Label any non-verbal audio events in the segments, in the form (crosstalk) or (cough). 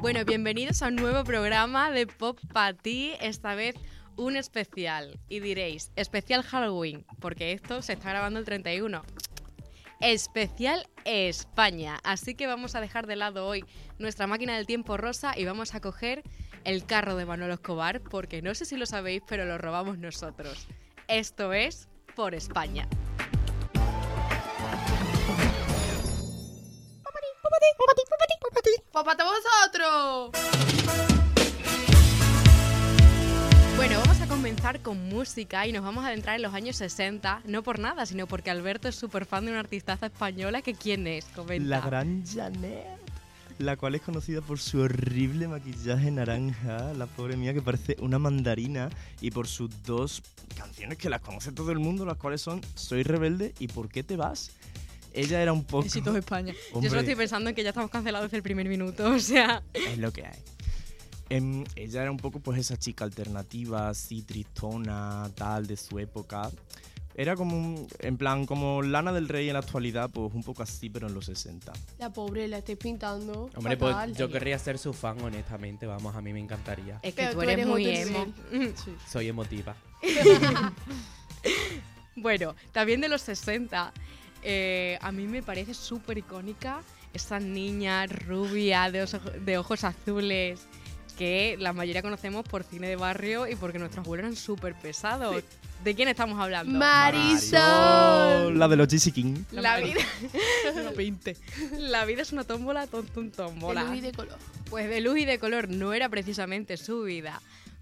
Bueno, bienvenidos a un nuevo programa de Pop Ti, esta vez un especial. Y diréis, especial Halloween, porque esto se está grabando el 31. Especial España. Así que vamos a dejar de lado hoy nuestra máquina del tiempo rosa y vamos a coger el carro de Manuel Escobar, porque no sé si lo sabéis, pero lo robamos nosotros. Esto es Por España. ¡Popate vosotros! Bueno, vamos a comenzar con música y nos vamos a adentrar en los años 60, no por nada, sino porque Alberto es súper fan de una artistaza española que ¿quién es? Comenta. La gran Janet, la cual es conocida por su horrible maquillaje naranja, la pobre mía que parece una mandarina, y por sus dos canciones que las conoce todo el mundo, las cuales son Soy rebelde y ¿Por qué te vas? Ella era un poco... Besitos España. (laughs) Yo Hombre, solo estoy pensando en que ya estamos cancelados desde el primer minuto, (laughs) o sea... Es lo que hay. Em, ella era un poco pues esa chica alternativa, así tristona, tal, de su época. Era como, un- en plan, como Lana del Rey en la actualidad, pues un poco así, pero en los 60. La pobre la estáis pintando. Hombre, fatal. pues yo querría ser su fan, honestamente. Vamos, a mí me encantaría. Es que Pero tú tú eres, muy otro emo. (laughs) Soy emotiva. Bueno, también de los 60, eh, a mí me parece súper icónica esa niña rubia de, oso- de ojos azules que la mayoría conocemos por cine de barrio y porque nuestros abuelos eran súper pesados. ¿De quién estamos hablando? Marisol. La de los GC King. La vida, (laughs) No pinte. la vida es una tómbola, tontum De tómbola. luz y de color. Pues de luz y de color no era precisamente su vida,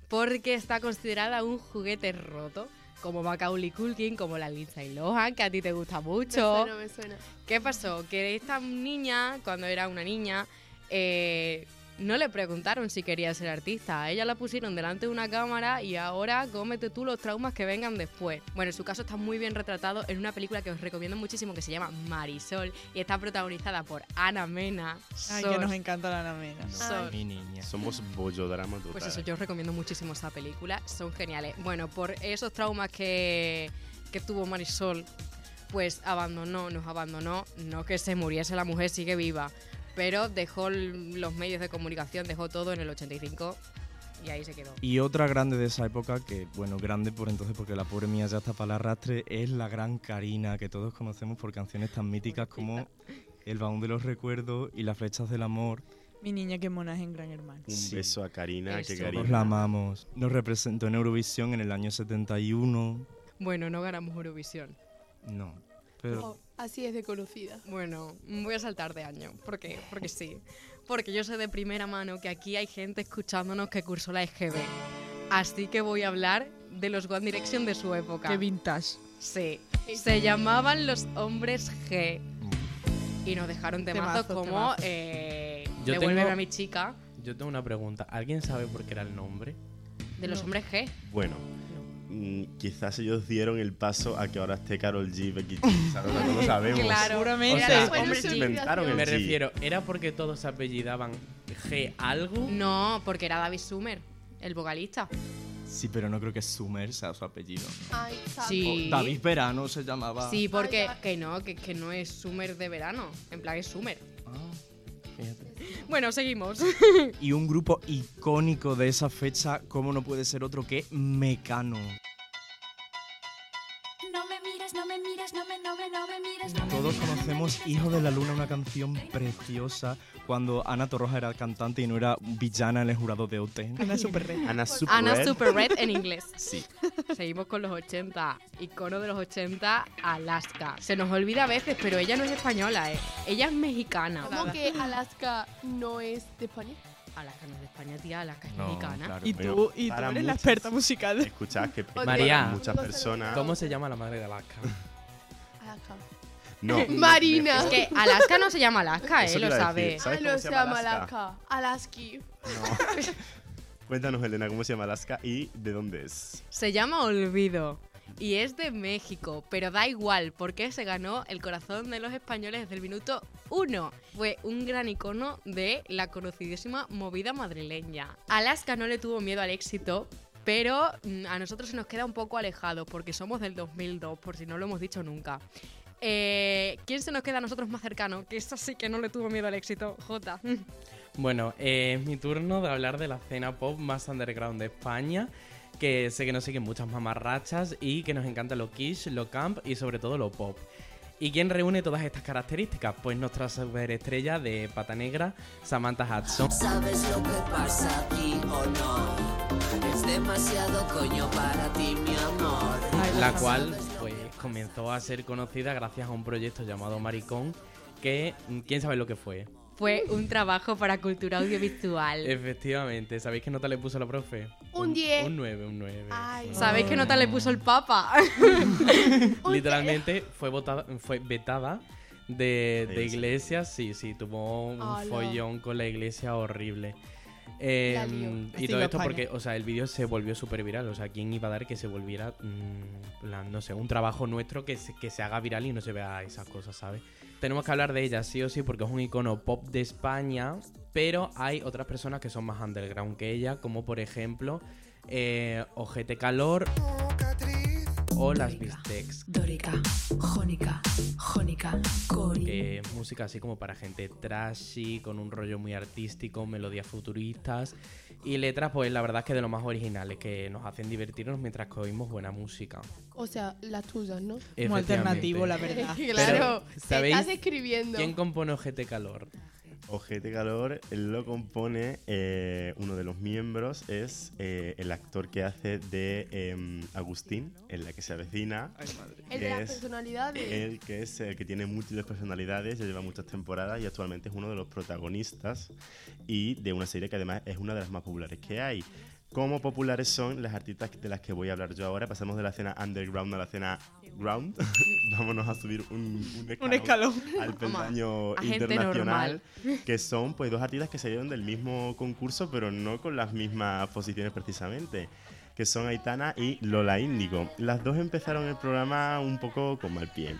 porque está considerada un juguete roto, como Macaulay Culkin, como la Lindsay Lohan, que a ti te gusta Me mucho. suena, me suena. ¿Qué pasó? Que esta niña, cuando era una niña, eh, no le preguntaron si quería ser artista. A ella la pusieron delante de una cámara y ahora cómete tú los traumas que vengan después. Bueno, su caso está muy bien retratado en una película que os recomiendo muchísimo que se llama Marisol y está protagonizada por Ana Mena. Ay, Sos- que nos encanta la Namena. ¿no? Sos- Mi niña. Somos bollodrama total. Pues eso, yo os recomiendo muchísimo esa película, son geniales. Bueno, por esos traumas que, que tuvo Marisol, pues abandonó, nos abandonó, no que se muriese la mujer, sigue viva, pero dejó los medios de comunicación, dejó todo en el 85 y ahí se quedó. Y otra grande de esa época, que bueno, grande por entonces porque la pobre mía ya está para el arrastre, es la gran Karina, que todos conocemos por canciones tan míticas como El baúl de los recuerdos y Las flechas del amor. Mi niña que mona es en Gran Hermano. Un Sí. beso a Karina, que Eso. Karina. Todos la amamos. Nos representó en Eurovisión en el año 71. Bueno, no ganamos Eurovisión. No, pero... Oh, así es de conocida. Bueno, voy a saltar de año, ¿por qué? Porque sí. Porque yo sé de primera mano que aquí hay gente escuchándonos que cursó la EGB. Así que voy a hablar de los One Direction de su época. Qué vintage. Sí. Se llamaban los hombres G. Y nos dejaron temazos Temazos, como temazos. eh, Yo Devuélveme tengo- a mi chica Yo tengo una pregunta. ¿Alguien sabe por qué era el nombre? de los No. hombres G. Bueno, quizás ellos dieron el paso a que ahora esté Carol G, Becky G, ¿sabes? No lo sabemos. (laughs) Claro. Seguramente. Era O sea, su G. inventaron el Me G. refiero, ¿era porque todos se apellidaban G algo? No, porque era David Summer, el vocalista. Sí, pero no creo que Summer sea su apellido. Ay. Sí. O David Verano se llamaba. Sí, porque Ay, que no, que, que no es Summer de verano. En plan, es Summer. Ah, fíjate. Bueno, seguimos. (laughs) Y un grupo icónico de esa fecha, ¿cómo no puede ser otro que Mecano? No me mires, no me mires, no me, no me, no me mires, no me Todos conocemos Hijo de la. Luna, una canción preciosa, cuando Ana Torroja era cantante y no era villana en el jurado de OT. Una super red. Ana Super Ana Red. Super Red en inglés. Sí. Seguimos con los 80. Icono de los 80, Alaska. Se nos olvida a veces, pero ella no es española, ¿eh? Ella es mexicana. ¿Cómo que Alaska no es de España? Alaska no es de España, tía. Alaska es No, mexicana. claro. Y tú, y tú eres la muchas- experta musical. Escuchad que María. muchas personas. ¿Cómo se llama la madre de Alaska? Alaska. No. (laughs) Marina. Es que Alaska no se llama Alaska, ¿eh? Lo sabe. decir. ¿Sabes Ah, cómo no se llama Alaska? Alaska. Alaski. No. (laughs) Cuéntanos, Elena, ¿cómo se llama Alaska y de dónde es? Se llama Olvido. Y es de México, pero da igual porque se ganó el corazón de los españoles desde el minuto uno. Fue un gran icono de la conocidísima movida madrileña. Alaska no le tuvo miedo al éxito, pero mm, a nosotros se nos queda un poco alejado porque somos del 2002, por si no lo hemos dicho nunca. Eh, ¿Quién se nos queda a nosotros más cercano? Que esa sí que no le tuvo miedo al éxito, Jota. Bueno, eh, es mi turno de hablar de la escena pop más underground de España. Que sé que nos siguen muchas mamarrachas y que nos encanta lo quiche, lo camp y sobre todo lo pop. ¿Y quién reúne todas estas características? Pues nuestra superestrella de pata negra, Samantha Hudson. ¿Sabes lo que pasa aquí o no? Es demasiado coño para ti, mi amor. la cual pues comenzó a ser conocida gracias a un proyecto llamado Maricón, que mm, quién sabe lo que fue. Fue un trabajo para cultura audiovisual. Efectivamente, ¿sabéis qué nota le puso la profe? Un 10. Un 9, un 9. Ay. ¿Sabéis qué nota le puso el Papa? (laughs) Literalmente fue votada, fue vetada de, de iglesias, sí, sí, tuvo un follón con la iglesia horrible. Eh, lió. y todo esto España. porque, o sea, el vídeo se volvió súper viral. O sea, ¿quién iba a dar que se volviera, mm, plan, no sé, un trabajo nuestro que se, que se haga viral y no se vea esas cosas, ¿sabes? Tenemos que hablar de ella sí o sí porque es un icono pop de España, pero hay otras personas que son más underground que ella, como por ejemplo eh, Ojete Calor o las Bistecs. Dórica, jónica, jónica, es música así como para gente trashy, con un rollo muy artístico, melodías futuristas y letras, pues la verdad es que de lo más originales, que nos hacen divertirnos mientras que oímos buena música. O sea, las tuyas, ¿no? Como alternativo, la verdad. (laughs) (laughs) claro. ¿sabéis Estás escribiendo. ¿Quién compone Ojete Calor? Ojete Calor lo compone eh, uno de los miembros, es eh, el actor que hace de em, Agustín, en la que se avecina. El de que las es personalidades. Que es el que tiene múltiples personalidades, ya lleva muchas temporadas y actualmente es uno de los protagonistas y de una serie que además es una de las más populares que hay. ¿Cómo populares son las artistas de las que voy a hablar yo ahora? Pasamos de la escena underground a la escena ground. (laughs) Vámonos a subir un, un escalón, Un escalón. al peldaño internacional, que son pues dos artistas que salieron del mismo concurso, pero no con las mismas posiciones precisamente que son Aitana y Lola Índigo. Las dos empezaron el programa un poco con mal pie.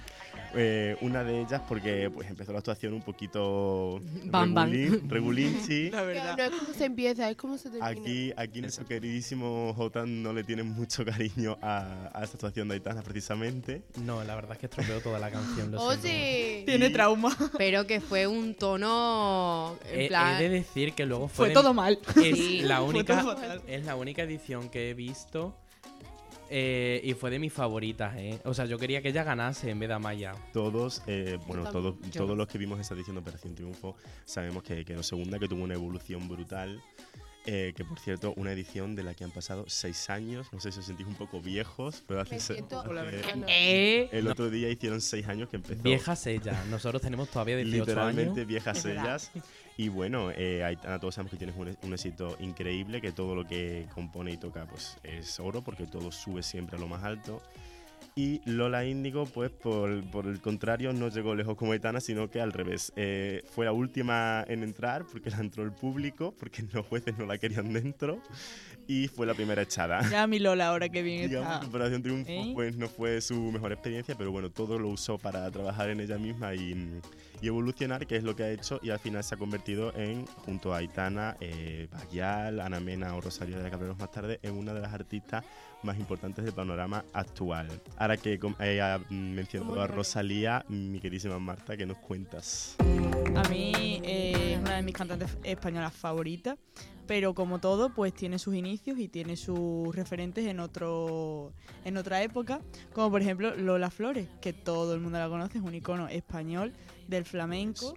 Eh, una de ellas porque pues empezó la actuación un poquito (laughs) Bam, bam. regulín, regulinchi. (laughs) La verdad. no es como se empieza, es como se termina. Aquí, aquí nuestro queridísimo Jotan no le tiene mucho cariño a, a esta actuación de Aitana precisamente. No, la verdad es que estropeó toda la canción. Lo siento. Oye. Tiene trauma. (laughs) Pero que fue un tono. En He, plan. he de decir que luego fue, Fue todo mal. es Sí. la Fue única es la única edición que he visto eh, y fue de mis favoritas, ¿eh? O sea, yo quería que ella ganase en vez de Amaya. Todos, eh, bueno, también. todos, todos los que vimos esa edición de Operación Triunfo sabemos que quedó segunda, que tuvo una evolución brutal. Eh, que por cierto, una edición de la que han pasado seis años. No sé si os sentís un poco viejos, pero hace, Me siento hace-. Eh, el otro día hicieron seis años que empezó. Viejas ella. Nosotros tenemos todavía 18 literalmente años. viejas ellas. Y bueno, eh, Aitana, todos sabemos que tienes un, un éxito increíble, que todo lo que compone y toca pues es oro, porque todo sube siempre a lo más alto. Y Lola Índigo, pues por, por el contrario, no llegó lejos como Aitana, sino que al revés. Eh, fue la última en entrar, porque la entró el público, porque (laughs) los jueces no la querían dentro, y fue la primera echada. (laughs) Ya mi Lola ahora que bien Digamos está. que Operación Triunfo ¿Eh? pues no fue su mejor experiencia, pero bueno, todo lo usó para trabajar en ella misma y, y evolucionar, que es lo que ha hecho, y al final se ha convertido en, junto a Aitana, eh, Bayal, Ana Mena o Rosario de la hablaremos más tarde, en una de las artistas más importantes del panorama actual. Ahora que ah, mencionado a Rosalía, mi queridísima Marta, ¿qué nos cuentas? A mí eh, es una de mis cantantes españolas favoritas, pero como todo, pues tiene sus inicios y tiene sus referentes en otro en otra época, como por ejemplo Lola Flores, que todo el mundo la conoce, es un icono español del flamenco.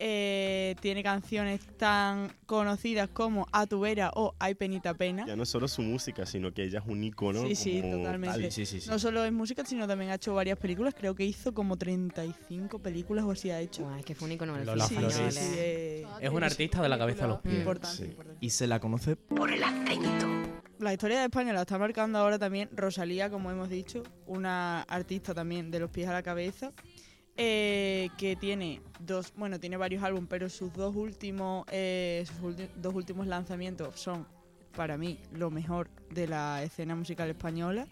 Eh, tiene canciones tan conocidas como A tu vera o Ay penita pena. Ya no solo su música, sino que ella es un ícono Sí, sí, como totalmente. tal. Sí, sí, sí. No solo es música, sino también ha hecho varias películas. Creo que hizo como 35 películas o así ha hecho. Buah, es que fue un icono Lola Flores. eh. Es un artista de la cabeza a los pies. importante, Sí. importante. Y se la conoce La historia de España la está marcando ahora también Rosalía, como hemos dicho, una artista también de los pies a la cabeza, eh, que tiene dos, bueno, tiene varios álbumes, pero sus dos últimos, eh, dos últimos lanzamientos son para mí lo mejor de la escena musical española.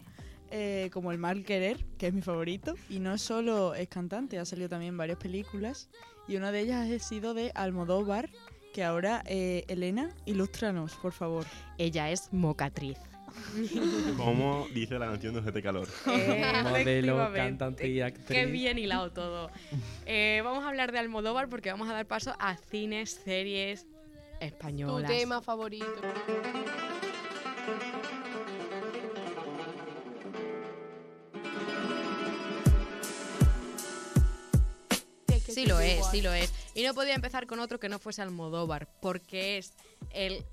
eh, como El Mal Querer, que es mi favorito, y no solo es cantante, ha salido también varias películas, y una de ellas ha sido de Almodóvar, que ahora, Elena, ilústranos, por favor. Ella es mocatriz. (laughs) Como dice la canción de GT Calor. Modelo, Efectivamente. cantante y actriz. Qué bien hilado todo. Eh, vamos a hablar de Almodóvar porque vamos a dar paso a cines, series, Tu españolas. tema favorito. Sí lo es, sí lo es. Y no podía empezar con otro que no fuese Almodóvar, porque es el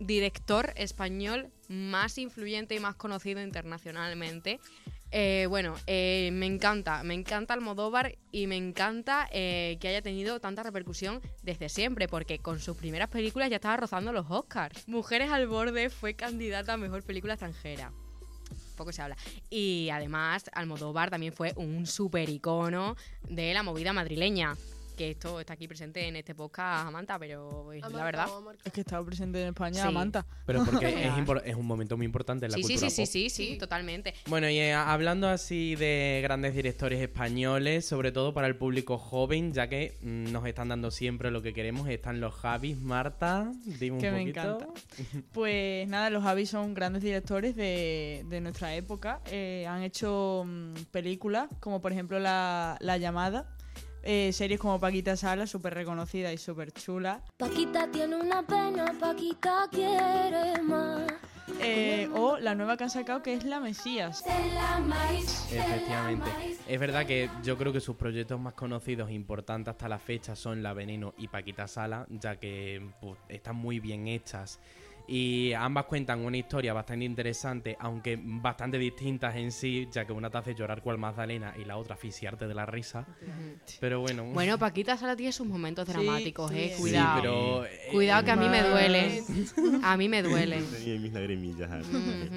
director español más influyente y más conocido internacionalmente. Eh, bueno, eh, me encanta, me encanta Almodóvar y me encanta eh, que haya tenido tanta repercusión desde siempre, porque con sus primeras películas ya estaba rozando los Oscars. Mujeres al borde fue candidata a mejor película extranjera poco se habla. Y además, Almodóvar también fue un super icono de la movida madrileña. Que esto está aquí presente en este podcast, Amanta, pero es la verdad. Es que estaba presente en España, Sí. Manta. Pero porque (laughs) es, es un momento muy importante en la Sí, sí, cultura sí, sí, pop. sí, sí, Sí. totalmente. Bueno, y eh, hablando así de grandes directores españoles, sobre todo para el público joven, ya que mm, nos están dando siempre lo que queremos, están los Javis, Marta, dime un Que me poquito. encanta. (laughs) Pues nada, los Javis son grandes directores de, de nuestra época. Eh, han hecho mm, películas como por ejemplo La, La Llamada, eh, series como Paquita Sala, súper reconocida y súper chula. Paquita tiene una pena, Paquita quiere más. Eh, o la nueva que han sacado que es La Mesías. Efectivamente. Es verdad que yo creo que sus proyectos más conocidos e importantes hasta la fecha son La Veneno y Paquita Sala, ya que pues, están muy bien hechas. Y ambas cuentan una historia bastante interesante, aunque bastante distintas en sí, ya que una te hace llorar cual Magdalena y la otra asfixiarte de la risa. Pero bueno. Bueno, Paquita Sala tiene sus momentos Sí, dramáticos, sí, eh. sí, Cuidado. pero, eh, Cuidado que a mí me duele. (laughs) A mí me duele. (laughs) Tenía mis lagrimillas. ahora. Ujú.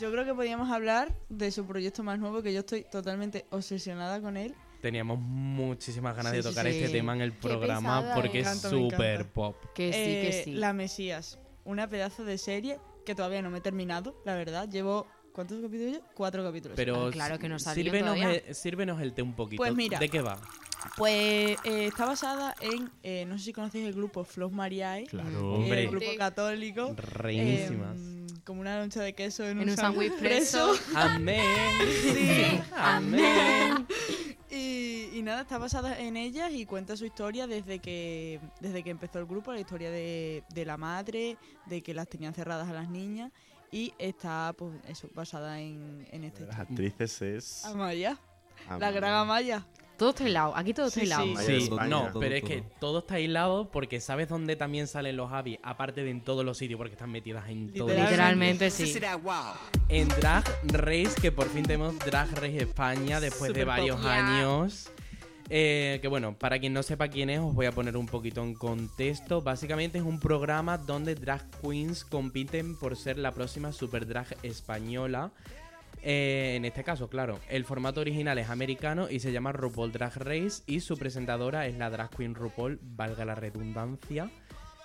Yo creo que podríamos hablar de su proyecto más nuevo, que yo estoy totalmente obsesionada con él. Teníamos muchísimas ganas Sí, de sí, tocar sí. este tema en el programa pesada, porque es súper pop. Que sí, Eh, que sí. La Mesías, una pedazo de serie que todavía no me he terminado, la verdad. Llevo, ¿cuántos capítulos? Cuatro capítulos. Pero Ah, claro que no sírvenos, el, sírvenos el té un poquito. Pues mira. ¿De qué va? Pues eh, está basada en, eh, no sé si conocéis el grupo Flos Mariae, Claro. Hombre. el grupo católico. Reinísimas. em, como una loncha de queso en, En un sándwich preso. preso. Amén. (laughs) Sí. Amén. Y, nada, está basada en ellas y cuenta su historia desde que, desde que empezó el grupo, la historia de, de la madre, de que las tenían cerradas a las niñas y está pues eso, basada en, en este Las actrices es. Amaya, la gran Amaya. Todo está hilado. Aquí todo está Sí, hilado. sí. Sí, no, Todo, pero es que todo está aislado porque ¿sabes dónde también salen los Javi? Aparte de en todos los sitios porque están metidas en todo. Literalmente sí. En Drag Race, que por fin tenemos Drag Race España después de varios años. Eh, que bueno, para quien no sepa quién es, os voy a poner un poquito en contexto. Básicamente es un programa donde drag queens compiten por ser la próxima super drag española. Eh, en este caso, claro, el formato original es americano y se llama RuPaul Drag Race y su presentadora es la drag queen RuPaul, valga la redundancia.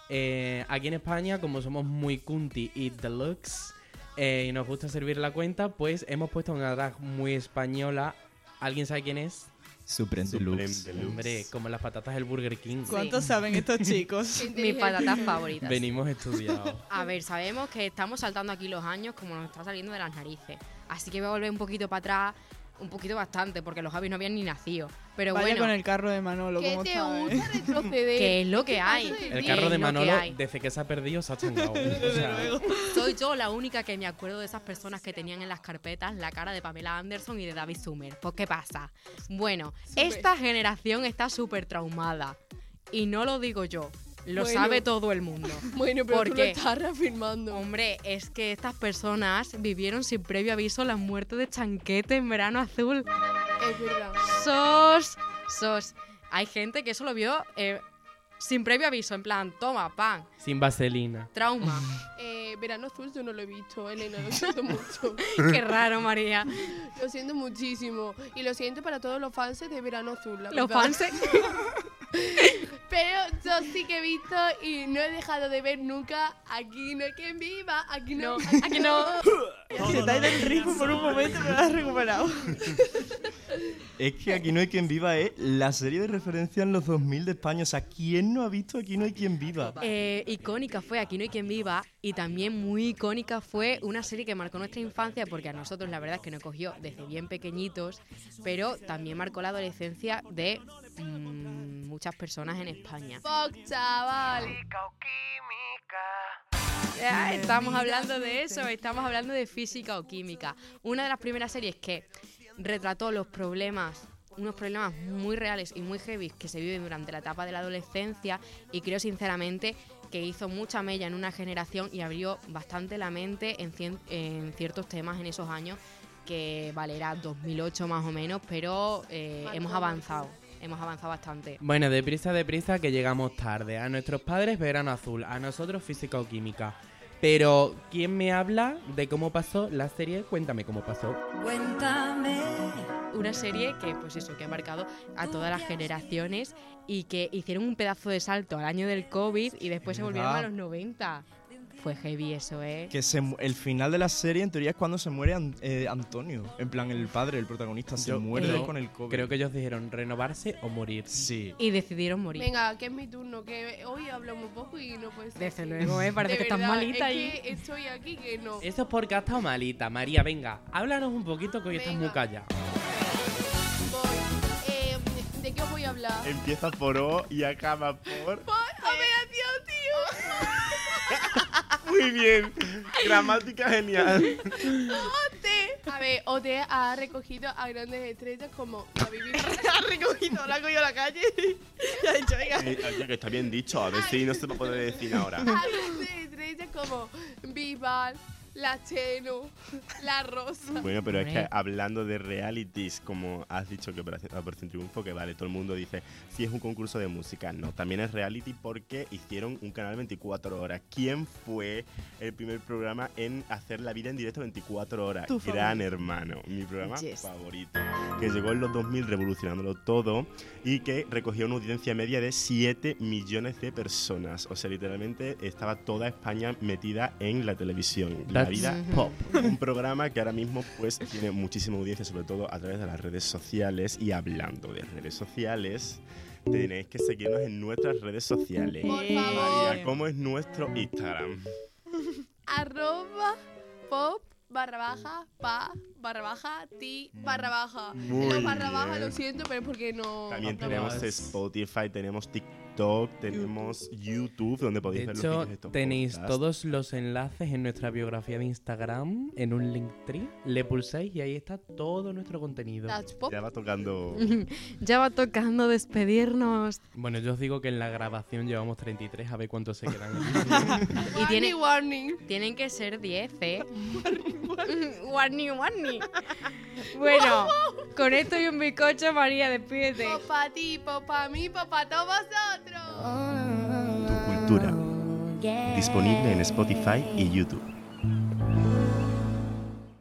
Eh, aquí en España, como somos muy cunty y deluxe y nos gusta servir la cuenta, pues hemos puesto una drag muy española. ¿Alguien sabe quién es? Supreme Supreme Deluxe. Deluxe. Hombre, como las patatas del Burger King. ¿Cuántos saben estos chicos? (laughs) Mis patatas favoritas. Venimos estudiados. A ver, sabemos que estamos saltando aquí los años como nos está saliendo de las narices. Así que voy a volver un poquito para atrás, un poquito bastante, porque los Javis no habían ni nacido. Pero Vaya bueno, con el carro de Manolo, ¿Qué ¿cómo te está, eh? gusta retroceder? (laughs) que es lo que ¿Qué hay. El carro de que Manolo, desde que se ha perdido, se ha (laughs) changado. O sea, Soy yo la única que me acuerdo de esas personas que tenían en las carpetas la cara de Pamela Anderson y de David Summer. Pues, ¿qué pasa? Bueno, esta generación está súper traumada. Y no lo digo yo, lo Bueno. sabe todo el mundo. (laughs) Bueno, pero ¿Por tú lo estás reafirmando. Hombre, es que estas personas vivieron sin previo aviso la muerte de Chanquete en verano azul. Es verdad. Sos, sos. Hay gente que eso lo vio eh, sin previo aviso, en plan, toma, pan, sin vaselina. trauma. (laughs) Eh, Verano Azul yo no lo he visto, Elena, lo siento (laughs) mucho. Qué raro, María. Lo siento muchísimo. Y lo siento para todos los fans de Verano Azul. la Los fans. (laughs) Pero yo sí que he visto y no he dejado de ver nunca Aquí no hay quien viva, aquí no. Aquí no. Se te ha ido el ritmo por un momento, pero lo has recuperado. (laughs) Es que Aquí no hay quien viva es la serie de referencia en los 2000 de España. O sea, ¿quién no ha visto Aquí no hay quien viva? Eh, icónica fue Aquí no hay quien viva y también muy icónica fue una serie que marcó nuestra infancia porque a nosotros la verdad es que nos cogió desde bien pequeñitos, pero también marcó la adolescencia de mm, muchas personas en España. Fuck, chaval. Ya, estamos hablando de eso, estamos hablando de física o química. Una de las primeras series que retrató los problemas, unos problemas muy reales y muy heavy que se viven durante la etapa de la adolescencia y creo sinceramente que hizo mucha mella en una generación y abrió bastante la mente en, cien- en ciertos temas en esos años que vale, era 2008 más o menos, pero eh, hemos avanzado, hemos avanzado bastante. Bueno, deprisa, deprisa, que llegamos tarde. A nuestros padres verano azul, a nosotros física o química. Pero, ¿quién me habla de cómo pasó la serie? Cuéntame cómo pasó. Una serie que, pues eso, que ha marcado a todas las generaciones y que hicieron un pedazo de salto al año del COVID y después se volvieron a los 90. Fue heavy eso, ¿eh? Que se el final de la serie, en teoría, es cuando se muere An- eh, Antonio. En plan, el padre, el protagonista, se Yo- muere con el COVID. Creo que ellos dijeron renovarse o morir. Sí. Y decidieron morir. Venga, que es mi turno, que hoy hablamos poco y no puede ser. Desde luego, ¿eh? Parece De que estás malita es ahí. que estoy aquí que no. Eso es porque has estado malita. María, venga, háblanos un poquito que hoy estás muy callada. Voy. Eh, ¿De qué os voy a hablar? Empieza por O y acaba por. ¡Operación, Muy bien. Gramática genial. OT. A ver, OT ha recogido a grandes estrellas como David Bisbal. (laughs) ha recogido, la ha cogido a la calle y (laughs) ha dicho, venga. Eh, oye, que está bien dicho. A ver si no se puede decir ahora. a grandes estrellas como Bisbal, La Cheno, La Rosa. Bueno, pero es que hablando de realities, como has dicho que Operación Triunfo, que vale, todo el mundo dice, si es un concurso de música, no, también es reality porque hicieron un canal 24 horas. ¿Quién fue el primer programa en hacer la vida en directo 24 horas? Tu Gran Hermano, mi programa Yes. favorito, que llegó en los 2000 revolucionándolo todo y que recogía una audiencia media de 7 millones de personas. O sea, literalmente estaba toda España metida en la televisión. La That's vida pop. un programa que ahora mismo pues tiene muchísima audiencia, sobre todo a través de las redes sociales. Y hablando de redes sociales, tenéis que seguirnos en nuestras redes sociales. Por favor. María, ¿cómo es nuestro Instagram? (laughs) Arroba pop barra baja pa barra baja ti barra baja. Muy Los barra baja bien. lo siento, pero es porque no. También no tenemos Tenemos- Spotify, tenemos TikTok, tenemos YouTube, donde podéis De ver los hecho, vídeos de estos tenéis podcasts. todos los enlaces en nuestra biografía de Instagram, en un Linktree. Le pulsáis y ahí está todo nuestro contenido. Ya va tocando. (laughs) Ya va tocando despedirnos. Bueno, yo os digo que en la grabación llevamos 33, a ver cuántos se quedan. (laughs) (laughs) Y tiene- Warning, warning. Tienen que ser 10, ¿eh? warning, warning. Bueno, con esto y un bizcocho, María, despídete. Pop pa ti, pop pa mí, pop pa todos vosotros. Tu cultura. Disponible en Spotify y YouTube.